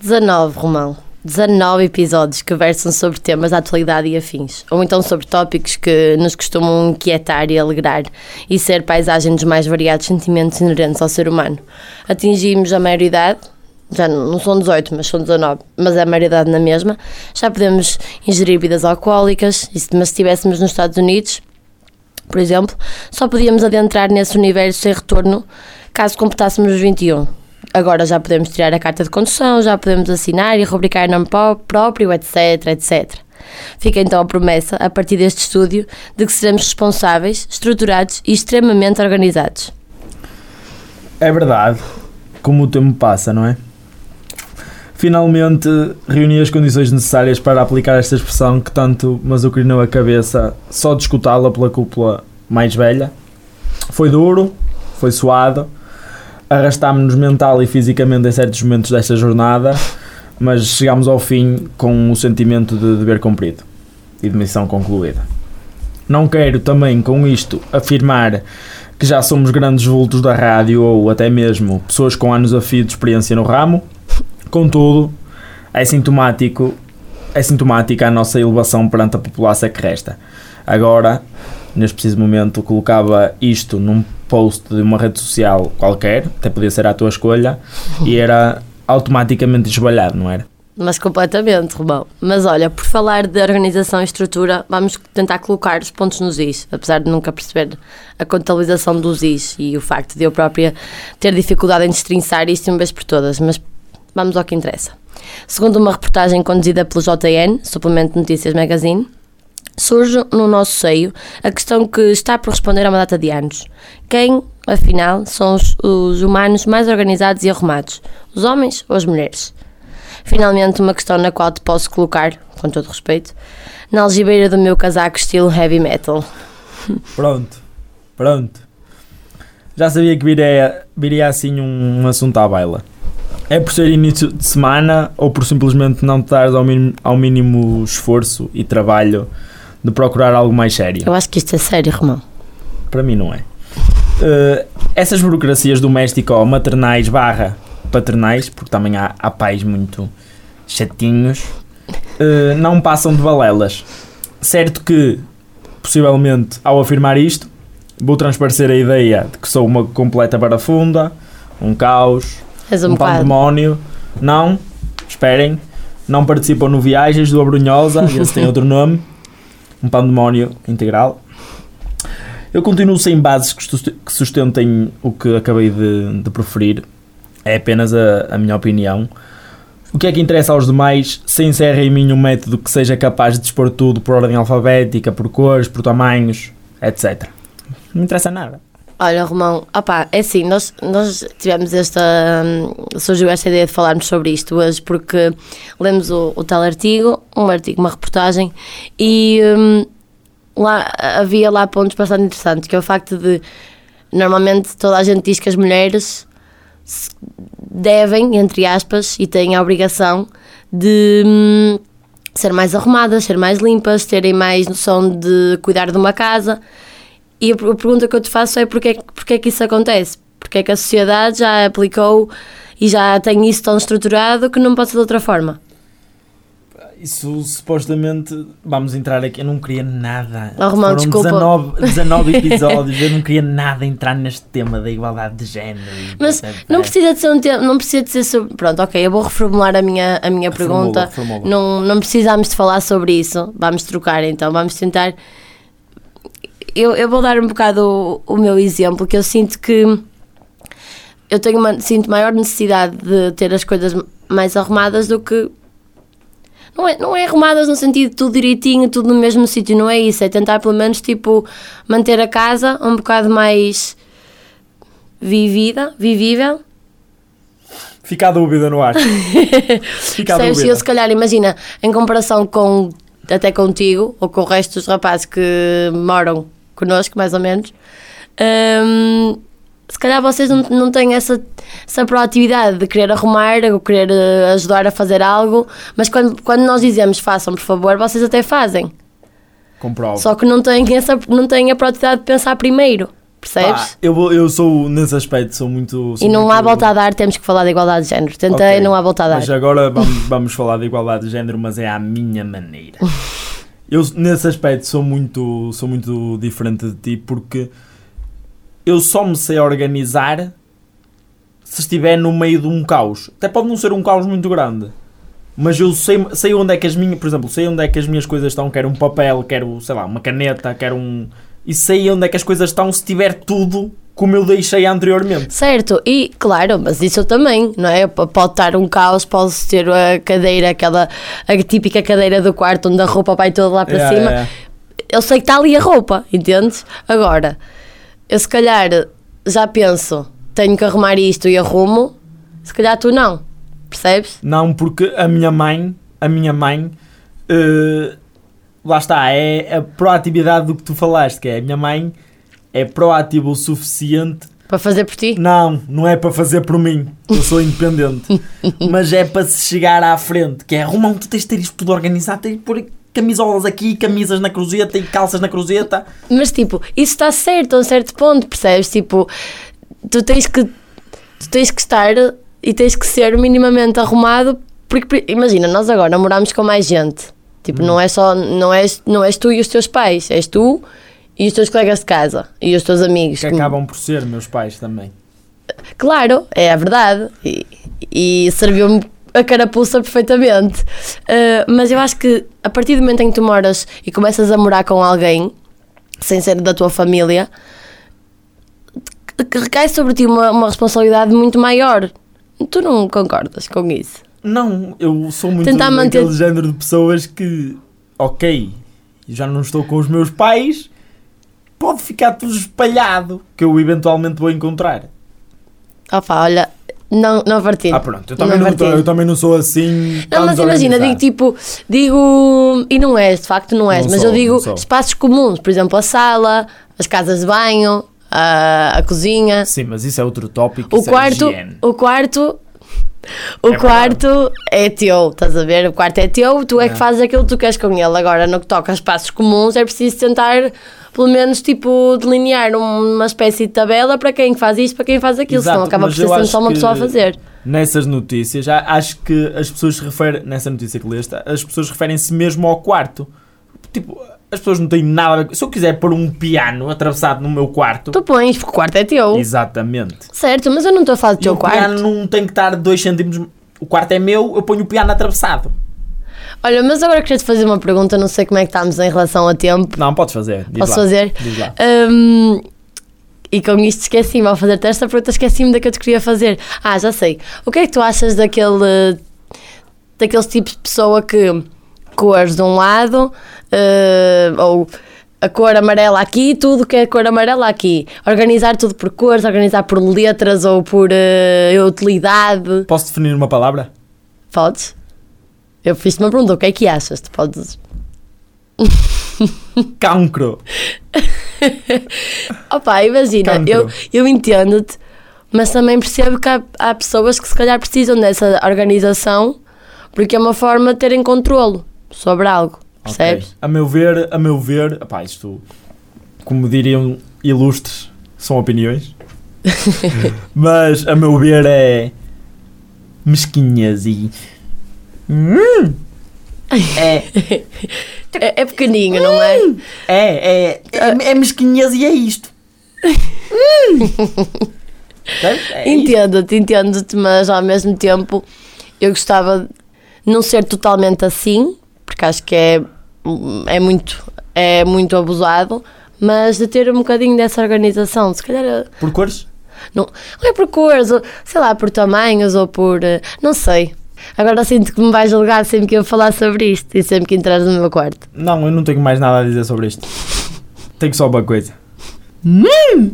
19, Romão. 19 episódios que versam sobre temas da atualidade e afins, ou então sobre tópicos que nos costumam inquietar e alegrar e ser paisagem dos mais variados sentimentos inerentes ao ser humano. Atingimos a maioridade, já não são 18, mas são 19, mas é a maioridade na mesma. Já podemos ingerir bebidas alcoólicas, mas se estivéssemos nos Estados Unidos, por exemplo, só podíamos adentrar nesse universo sem retorno caso completássemos os 21. Agora já podemos tirar a carta de condução, já podemos assinar e rubricar nome próprio, etc, etc. Fica então a promessa, a partir deste estúdio, de que seremos responsáveis, estruturados e extremamente organizados. É verdade, como o tempo passa, não é? Finalmente reuni as condições necessárias para aplicar esta expressão que tanto me azucrinou a cabeça só de escutá-la pela cúpula mais velha. Foi duro, foi suado, arrastámos-nos mental e fisicamente em certos momentos desta jornada, mas chegámos ao fim com o sentimento de dever cumprido e de missão concluída. Não quero também com isto afirmar que já somos grandes vultos da rádio ou até mesmo pessoas com anos a fio de experiência no ramo, contudo, é sintomático é sintomática a nossa elevação perante a população que resta. Agora, neste preciso momento, colocava isto num post de uma rede social qualquer, até podia ser a tua escolha, e era automaticamente esbalhado, não era? Mas completamente, Romão. Mas olha, por falar de organização e estrutura, vamos tentar colocar os pontos nos is, apesar de nunca perceber a contabilização dos is e o facto de eu própria ter dificuldade em destrinçar isto uma vez por todas, mas vamos ao que interessa. Segundo uma reportagem conduzida pelo JN, Suplemento de Notícias Magazine, surge no nosso seio a questão que está por responder a uma data de anos. Quem, afinal, são os, os humanos mais organizados e arrumados? Os homens ou as mulheres? Finalmente, uma questão na qual te posso colocar, com todo respeito, na algibeira do meu casaco estilo heavy metal. Pronto, pronto. Já sabia que viria, viria assim um, um assunto à baila. É por ser início de semana ou por simplesmente não te dar ao mínimo, ao mínimo esforço e trabalho de procurar algo mais sério. Eu acho que isto é sério, Romão. Para mim não é. Uh, essas burocracias domésticas ou maternais barra paternais, porque também há, há pais muito chatinhos, uh, não passam de balelas. Certo que, possivelmente, ao afirmar isto, vou transparecer a ideia de que sou uma completa barafunda, um caos, um, um pandemónio. Não, esperem, não participam no Viagens do Abrunhosa, esse tem outro nome um pandemónio integral. Eu continuo sem bases que sustentem o que acabei de, de proferir, é apenas a, a, minha opinião. O que é que interessa aos demais se encerra em mim um método que seja capaz de dispor tudo por ordem alfabética, por cores, por tamanhos, etc. Não me interessa nada. Olha, Romão, é assim, nós, nós tivemos esta. Hum, surgiu esta ideia de falarmos sobre isto hoje porque lemos o, o tal artigo, um artigo, uma reportagem, e hum, lá havia lá pontos bastante interessantes, que é o facto de normalmente toda a gente diz que as mulheres devem, entre aspas, e têm a obrigação de hum, ser mais arrumadas, ser mais limpas, terem mais noção de cuidar de uma casa. E a pergunta que eu te faço é porquê, porquê que isso acontece? Porque é que a sociedade já aplicou e já tem isso tão estruturado que não pode ser de outra forma? Isso supostamente. Vamos entrar aqui. Eu não queria nada. Oh, Romão, Foram desculpa. 19, 19 episódios. eu não queria nada entrar neste tema da igualdade de género. Mas não precisa de ser um tema. Não precisa de ser sobre. Pronto, ok. Eu vou reformular a minha, a minha pergunta. Reformula, reformula. Não, não precisamos de falar sobre isso. Vamos trocar então. Vamos tentar eu, eu vou dar um bocado o, o meu exemplo, que eu sinto que eu tenho uma, sinto maior necessidade de ter as coisas mais arrumadas do que não é, não é arrumadas no sentido de tudo direitinho, tudo no mesmo sítio, não é isso, é tentar pelo menos tipo manter a casa um bocado mais vivida, vivível. Fica a dúvida no ar. Fica a dúvida. Eu se calhar imagina, em comparação com até contigo ou com o resto dos rapazes que moram connosco, mais ou menos. Um, se calhar vocês não, não têm essa, essa proatividade de querer arrumar ou querer uh, ajudar a fazer algo, mas quando, quando nós dizemos façam, por favor, vocês até fazem. Comprovo. Só que não têm, essa, não têm a proatividade de pensar primeiro. percebes? Eu, eu sou, nesse aspecto, sou muito. sou e não há muito- volta a dar, temos que falar de igualdade de género. Tentei, Ok, não há volta a dar. Mas agora vamos, vamos falar de igualdade de género, mas é à minha maneira. Eu, nesse aspecto, sou muito, sou muito diferente de ti porque eu só me sei organizar se estiver no meio de um caos. Até pode não ser um caos muito grande. Mas eu sei, sei onde é que as minhas, por exemplo, sei onde é que as minhas coisas estão. Quero um papel, quero, sei lá, uma caneta, quero um. E sei onde é que as coisas estão se tiver tudo como eu deixei anteriormente. Certo, e claro, mas isso eu também, não é? Pode estar um caos, pode ter a cadeira, aquela a típica cadeira do quarto onde a roupa vai toda lá para cima. Eu sei que está ali a roupa, entendes? Agora, eu se calhar já penso, tenho que arrumar isto e arrumo, se calhar tu não, percebes? Não, porque a minha mãe, a minha mãe, eh, lá está, é a proatividade do que tu falaste, que é a minha mãe é proativa o suficiente. Para fazer por ti. Não, não é para fazer por mim, eu sou independente, mas é para se chegar à frente, que é Romão, tu tens de ter isto tudo organizado, tens de pôr camisolas aqui, camisas na cruzeta e calças na cruzeta. Mas tipo, isso está certo a um certo ponto, percebes? Tipo, tu tens que tu tens que estar e tens que ser minimamente arrumado, porque por- imagina, nós agora namoramos com mais gente. Tipo, não é só não és, não és tu e os teus pais, és tu e os teus colegas de casa e os teus amigos. Que acabam por ser meus pais também. Claro, é a verdade. E, e serviu-me a carapuça perfeitamente. Uh, mas eu acho que a partir do momento em que tu moras e começas a morar com alguém, sem ser da tua família, que- que recai sobre ti uma, uma responsabilidade muito maior. Tu não concordas com isso? Não, eu sou muito Tentar manter- género de pessoas que, ok, já não estou com os meus pais, pode ficar tudo espalhado, que eu eventualmente vou encontrar. Opa, olha, não, não partilho. Ah, pronto, eu também, não, partilho. eu também não sou assim. Não, mas imagina, digo tipo, digo, e não és, de facto não és, Não mas sou, eu digo não espaços comuns, por exemplo, a sala, as casas de banho, a, a cozinha, Sim, mas isso é outro tópico. o isso quarto, É o quarto, o É quarto é teu, estás a ver? O quarto é teu, tu é, É. que fazes aquilo que tu queres com ele. Agora, no que toca a espaços comuns, é preciso tentar, pelo menos, tipo, delinear uma espécie de tabela para quem faz isto, para quem faz aquilo, Exato, senão acaba por ser só uma pessoa a fazer. Nessas notícias, já acho que as pessoas se referem, nessa notícia que leste, as pessoas referem-se mesmo ao quarto. Tipo, as pessoas não têm nada a ver. Se eu quiser pôr um piano atravessado no meu quarto, Tu pões, porque o quarto é teu. exatamente. Certo, mas eu não estou a falar do E teu o quarto. piano não tem que estar 2 centímetros. O quarto é meu, eu ponho o piano atravessado. Olha, mas agora queria-te fazer uma pergunta, não sei como é que estamos em relação a tempo. Não, podes fazer. Diz Posso lá. fazer? Diz lá. Hum, e com isto esqueci-me, ao fazer-te esta pergunta, esqueci-me da que eu te queria fazer. Ah, já sei. O que é que tu achas daquele. daqueles tipos de pessoa que cores de um lado, eh, ou a cor amarela aqui, tudo que é cor amarela aqui. Organizar tudo por cores, organizar por letras ou por eh, utilidade. Posso definir uma palavra? Podes? Eu fiz-te uma pergunta, o que é que achas? Tu podes. Cancro. Opa, imagina, Cancro. eu, eu entendo-te, mas também percebo que há, há pessoas que se calhar precisam dessa organização porque é uma forma de terem controlo sobre algo, percebes? Ok. A meu ver, a meu ver, epá, isto, como diriam ilustres, são opiniões. Mas a meu ver é mesquinhas e. Hum, é, É, é pequeninho, não é? é, é, é, é mesquinhas e é isto. Hum. É. Entendo-te, entendo-te, mas ao mesmo tempo eu gostava de não ser totalmente assim, porque acho que é, é, muito, é muito abusado, mas de ter um bocadinho dessa organização. Se calhar Por cores? Não, não é por cores, sei lá, por tamanhos ou por. eh, Não sei. Agora sinto que me vais julgar sempre que eu falar sobre isto e sempre que entras no meu quarto. Não, eu não tenho mais nada a dizer sobre isto. Tenho só uma coisa. Hum.